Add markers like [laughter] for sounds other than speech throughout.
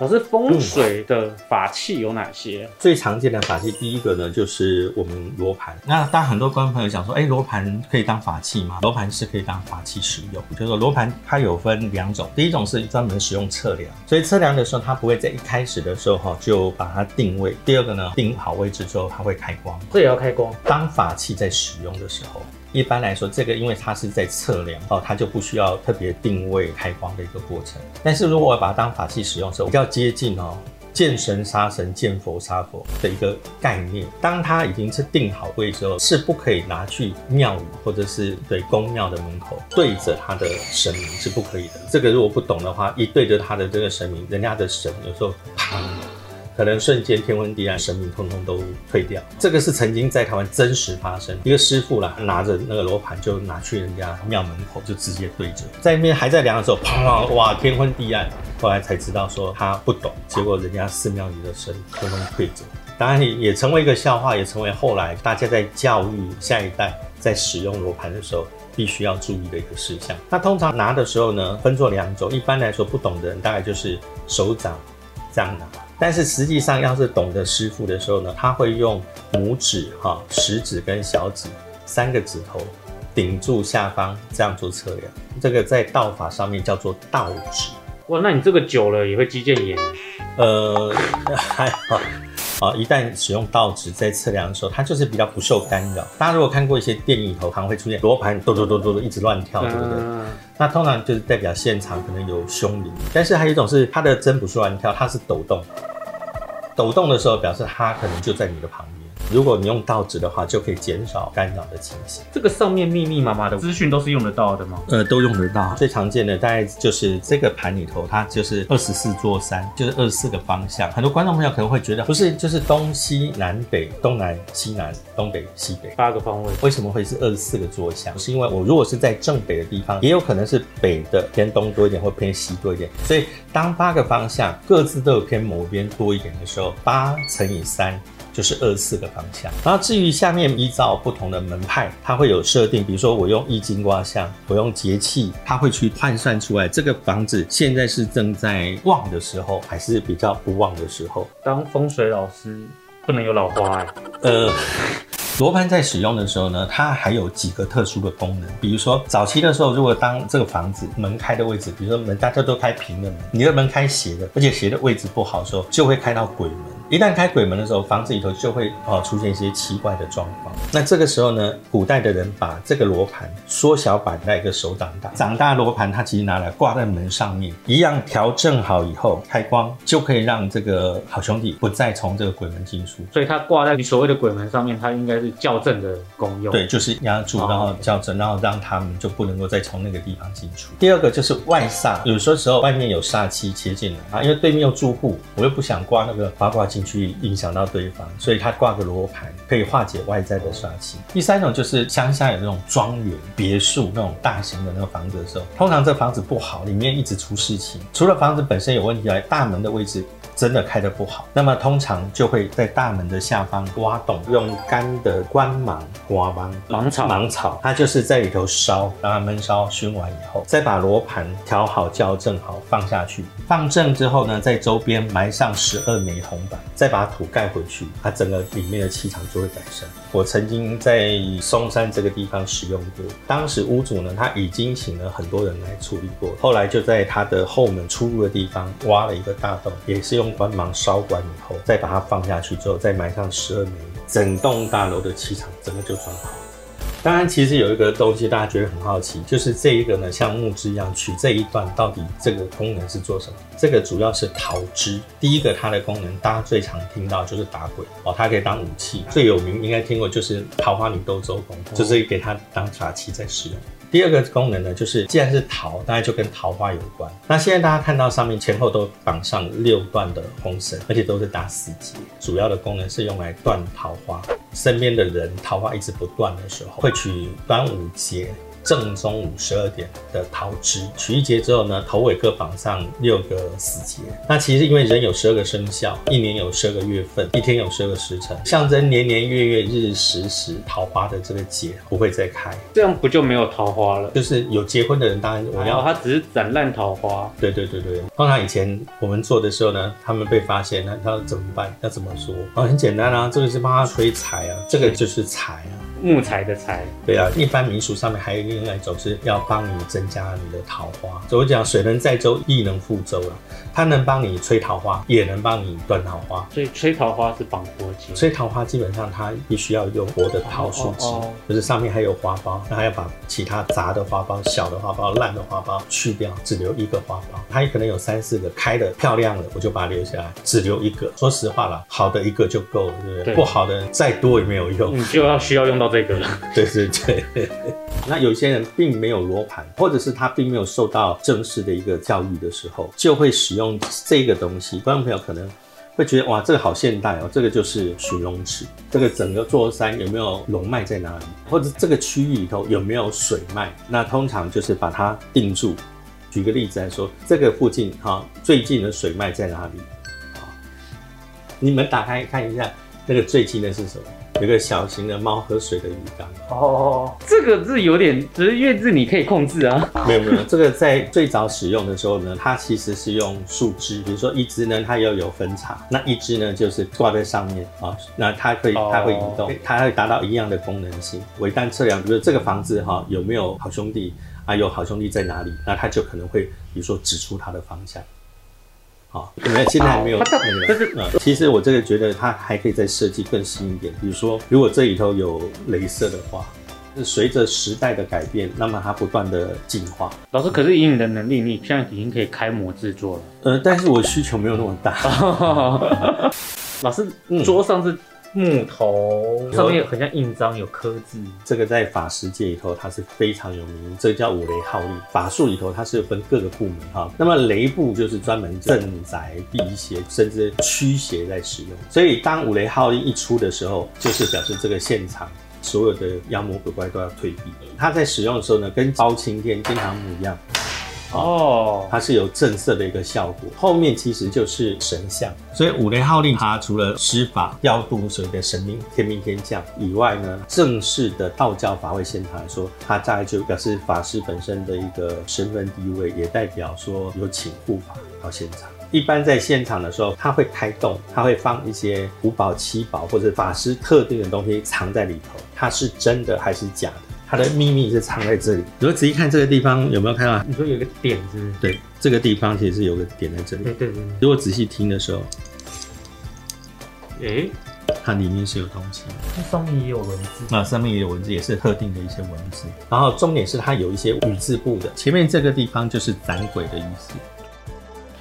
老师，风水的法器有哪些？最常见的法器，第一个呢就是我们罗盘。那当然很多观众朋友想说，哎，罗盘可以当法器吗？罗盘是可以当法器使用。就是说罗盘它有分两种，第一种是专门使用测量，所以测量的时候它不会在一开始的时候哈就把它定位。第二个呢，定好位置之后它会开光，这也要开光。当法器在使用的时候。一般来说，这个因为它是在测量哦，它就不需要特别定位开光的一个过程。但是如果我把它当法器使用的时候，比较接近哦，见神杀神，见佛杀佛的一个概念。当它已经是定好位之后，是不可以拿去庙宇或者是对宫庙的门口对着它的神明是不可以的。这个如果不懂的话，一对着它的这个神明，人家的神有时候啪。可能瞬间天昏地暗，神明通通都退掉。这个是曾经在台湾真实发生，一个师傅啦，拿着那个罗盘就拿去人家庙门口，就直接对着，在那边还在量的时候，啪！哇，天昏地暗。后来才知道说他不懂，结果人家寺庙里的神通通退走。当然也也成为一个笑话，也成为后来大家在教育下一代在使用罗盘的时候必须要注意的一个事项。那通常拿的时候呢，分作两种。一般来说，不懂的人大概就是手掌这样拿。但是实际上，要是懂得师傅的时候呢，他会用拇指、哈食指跟小指三个指头顶住下方，这样做测量。这个在道法上面叫做道指。哇，那你这个久了也会肌腱炎？呃，[laughs] 还好。啊，一旦使用倒指在测量的时候，它就是比较不受干扰。大家如果看过一些电影里头，常会出现罗盘嘟嘟嘟嘟一直乱跳，对不对？那通常就是代表现场可能有凶灵。但是还有一种是它的针不是乱跳，它是抖动。抖动的时候，表示它可能就在你的旁边。如果你用倒置的话，就可以减少干扰的情形。这个上面密密麻麻的资讯都是用得到的吗？呃，都用得到。最常见的大概就是这个盘里头，它就是二十四座山，就是二十四个方向。很多观众朋友可能会觉得，不是就是东西南北、东南西南、东北西北八个方位？为什么会是二十四个座向？是因为我如果是在正北的地方，也有可能是北的偏东多一点，或偏西多一点。所以当八个方向各自都有偏某边多一点的时候，八乘以三。就是二十四个方向，然后至于下面依照不同的门派，它会有设定，比如说我用易经卦象，我用节气，它会去换算出来这个房子现在是正在旺的时候，还是比较不旺的时候。当风水老师不能有老花哎。呃，罗盘在使用的时候呢，它还有几个特殊的功能，比如说早期的时候，如果当这个房子门开的位置，比如说门大家都开平的门，你的门开斜的，而且斜的位置不好的时候，就会开到鬼门。一旦开鬼门的时候，房子里头就会哦出现一些奇怪的状况。那这个时候呢，古代的人把这个罗盘缩小版在一个手掌大，长大罗盘它其实拿来挂在门上面，一样调整好以后开光，就可以让这个好兄弟不再从这个鬼门进出。所以它挂在你所谓的鬼门上面，它应该是校正的功用。对，就是压住，然后校正，然后让他们就不能够再从那个地方进出。第二个就是外煞，有些时候外面有煞气切进来啊，因为对面有住户，我又不想挂那个八卦镜。去影响到对方，所以他挂个罗盘可以化解外在的煞气。第三种就是乡下有那种庄园、别墅那种大型的那个房子的时候，通常这房子不好，里面一直出事情。除了房子本身有问题外，大门的位置。真的开的不好，那么通常就会在大门的下方挖洞，用干的光芒挖芒芒草，芒草，它就是在里头烧，让它焖烧熏完以后，再把罗盘调好校正好放下去，放正之后呢，在周边埋上十二枚红板，再把土盖回去，它整个里面的气场就会改善。我曾经在嵩山这个地方使用过，当时屋主呢他已经请了很多人来处理过，后来就在他的后门出入的地方挖了一个大洞，也是用。关芒烧完以后，再把它放下去之后，再埋上十二枚，整栋大楼的气场整个就转好。当然，其实有一个东西大家觉得很好奇，就是这一个呢，像木枝一样取这一段，到底这个功能是做什么？这个主要是桃枝。第一个它的功能，大家最常听到就是打鬼哦，它可以当武器。最有名应该听过就是桃花女斗周公，就是给它当法器在使用。第二个功能呢，就是既然是桃，大概就跟桃花有关。那现在大家看到上面前后都绑上六段的红绳，而且都是打死结，主要的功能是用来断桃花。身边的人桃花一直不断的时候，会取端午节正中午十二点的桃枝，取一节之后呢，头尾各绑上六个死结。那其实因为人有十二个生肖，一年有十二个月份，一天有十二个时辰，象征年年月月日日时时桃花的这个结不会再开。这样不就没有桃花了？就是有结婚的人，当然我要然后它只是斩烂桃花。对对对对，通常以前我们做的时候呢，他们被发现，那他要怎么办？要怎么说？哦，很简单啊，这个是帮他催财啊，这个就是财啊。木材的材，对啊，一般民俗上面还有另外一种是要帮你增加你的桃花。所以我讲水能载舟，亦能覆舟了，它能帮你催桃花，也能帮你断桃花。所以催桃花是绑活结。吹桃花基本上它必须要用活的桃树枝，哦哦就是上面还有花苞，那还要把其他杂的花苞、小的花苞、烂的花苞去掉，只留一个花苞。它也可能有三四个开的漂亮的，我就把它留下来，只留一个。说实话了，好的一个就够了，对不对？对不好的再多也没有用。你就要需要用到这个了。对 [laughs] 对对。[laughs] 那有些人并没有罗盘，或者是他并没有受到正式的一个教育的时候，就会使用这个东西。观众朋友可能会觉得哇，这个好现代哦，这个就是寻龙尺。这个整个座山有没有龙脉在哪里，或者这个区域里头有没有水脉？那通常就是把它定住。举个例子来说，这个附近哈、最近的水脉在哪里？啊你们打开看一下，那个最近的是什么？有个小型的猫喝水的鱼缸。哦，这个是有点，只是因为是你可以控制啊。没有没有，这个在最早使用的时候呢，它其实是用树枝，比如说一支呢，它要有分叉，那一支呢就是挂在上面啊，那它可以哦它会移动，它会达到一样的功能性。微单测量，比如这个房子哈、有没有好兄弟啊，有好兄弟在哪里，那它就可能会比如说指出它的方向。好，没有现在还没有哦它那个这是嗯，其实我这个觉得它还可以再设计更新一点，比如说如果这里头有镭射的话，是随着时代的改变，那么它不断的进化。老师，可是以你的能力，你现在已经可以开模制作了。呃，但是我需求没有那么大。[laughs] 老师嗯，桌上是木头，上面很像印章，有刻字。这个在法师界里头，它是非常有名，这个叫五雷号令。法术里头它是分各个部门哈，那么雷部就是专门镇宅、辟邪，甚至驱邪在使用。所以当五雷号令一出的时候，就是表示这个现场。所有的妖魔鬼怪都要退避。它在使用的时候呢，跟包青天、金堂木一样，哦，它是有震慑的一个效果。后面其实就是神像，所以五雷号令它除了施法调度所谓的神明天兵天将以外呢，正式的道教法会现场来说，它大概就表示法师本身的一个身份地位，也代表说有请护法到现场。一般在现场的时候，他会开动，他会放一些五宝、七宝或者法师特定的东西藏在里头，它是真的还是假的？它的秘密是藏在这里。如果仔细看这个地方，有没有看到？你说有一个点是不是？对，这个地方其实是有个点在这里。对对对如果仔细听的时候，对。哎，它里面是有东西的。这上面也有文字。啊，上面也有文字，也是特定的一些文字。然后重点是它有一些语字部的，前面这个地方就是斩鬼的意思。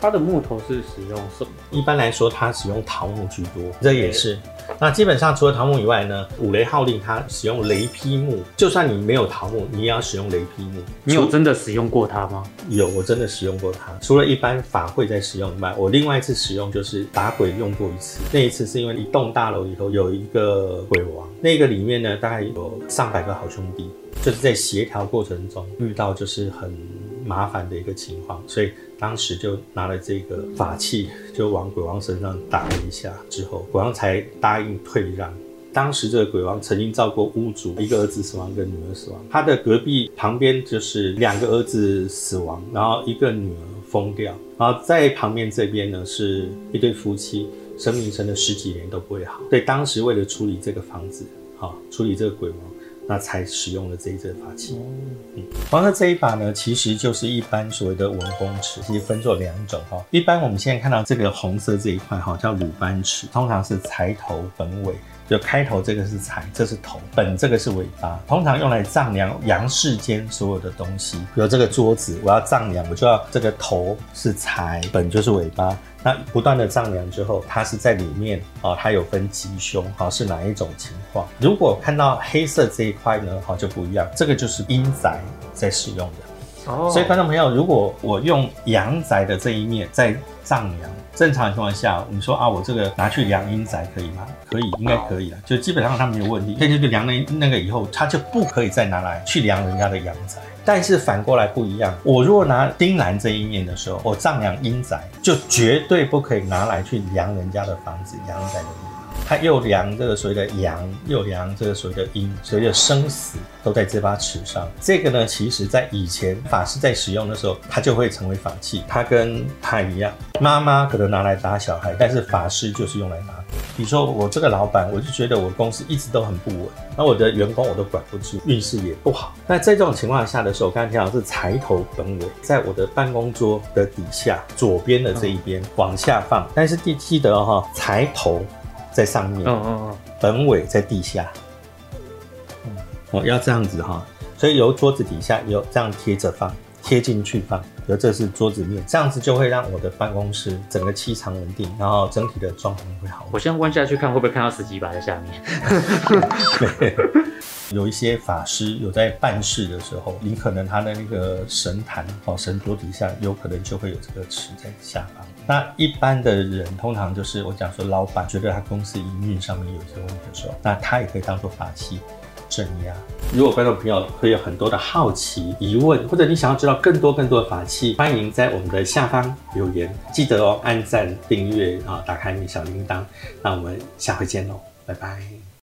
它的木头是使用什么？一般来说，它使用桃木居多，这也是。那基本上除了桃木以外呢，五雷号令它使用雷劈木，就算你没有桃木，你也要使用雷劈木。你有真的使用过它吗？有，我真的使用过它。除了一般法会在使用以外，我另外一次使用就是打鬼用过一次。那一次是因为一栋大楼里头有一个鬼王，那个里面呢大概有上百个好兄弟，就是在协调过程中遇到就是很麻烦的一个情况，所以当时就拿了这个法器，就往鬼王身上打了一下，之后鬼王才答应退让。当时这个鬼王曾经造过屋主，一个儿子死亡，一个女儿死亡。他的隔壁旁边就是两个儿子死亡，然后一个女儿疯掉，然后在旁边这边呢是一对夫妻，生命撑了十几年都不会好。所以当时为了处理这个房子，好、处理这个鬼王，那才使用了这一支法器。嗯，黄色这一把呢，其实就是一般所谓的文公尺，其实分作两种哈。一般我们现在看到这个红色这一块哈，叫鲁班尺，通常是裁头本尾。就开头这个是财，这是头；本这个是尾巴，通常用来丈量阳世间所有的东西。比如这个桌子，我要丈量，我就要这个头是财，本就是尾巴。那不断的丈量之后，它是在里面哦，它有分吉凶，好是哪一种情况？如果看到黑色这一块呢，好就不一样，这个就是阴宅在使用的。哦所以观众朋友，如果我用阳宅的这一面在丈量。正常情况下，你说啊，我这个拿去量阴宅可以吗？可以，应该可以了，就基本上它没有问题。但是就量了那个以后，它就不可以再拿来去量人家的阳宅。但是反过来不一样，我如果拿丁兰这一面的时候，我丈量阴宅，就绝对不可以拿来去量人家的房子阳宅的。它又量这个所谓的阳，又量这个所谓的阴，所谓的生死都在这把尺上。这个呢，其实在以前法师在使用的时候，它就会成为法器。它跟它一样，妈妈可能拿来打小孩，但是法师就是用来打。比如说我这个老板，我就觉得我公司一直都很不稳，那我的员工我都管不住，运势也不好。那在这种情况下的时候，刚才提到是财头本尾，在我的办公桌的底下左边的这一边往下放，但是记记得哈，财头。在上面，嗯嗯嗯，本尾在地下，哦，要这样子哈，所以由桌子底下有这样贴着放，贴进去放，而这是桌子面，这样子就会让我的办公室整个气场稳定，然后整体的状况会好。我先弯下去看，会不会看到十几把在下面？[laughs] 有一些法师有在办事的时候，你可能他的那个神坛哦，神桌底下有可能就会有这个池在下方。那一般的人通常就是我讲说，老板觉得他公司营运上面有一些问题的时候，那他也可以当做法器镇压。如果观众朋友会有很多的好奇疑问，或者你想要知道更多更多的法器，欢迎在我们的下方留言，记得哦，按赞订阅啊，打开你小铃铛。那我们下回见喽，拜拜。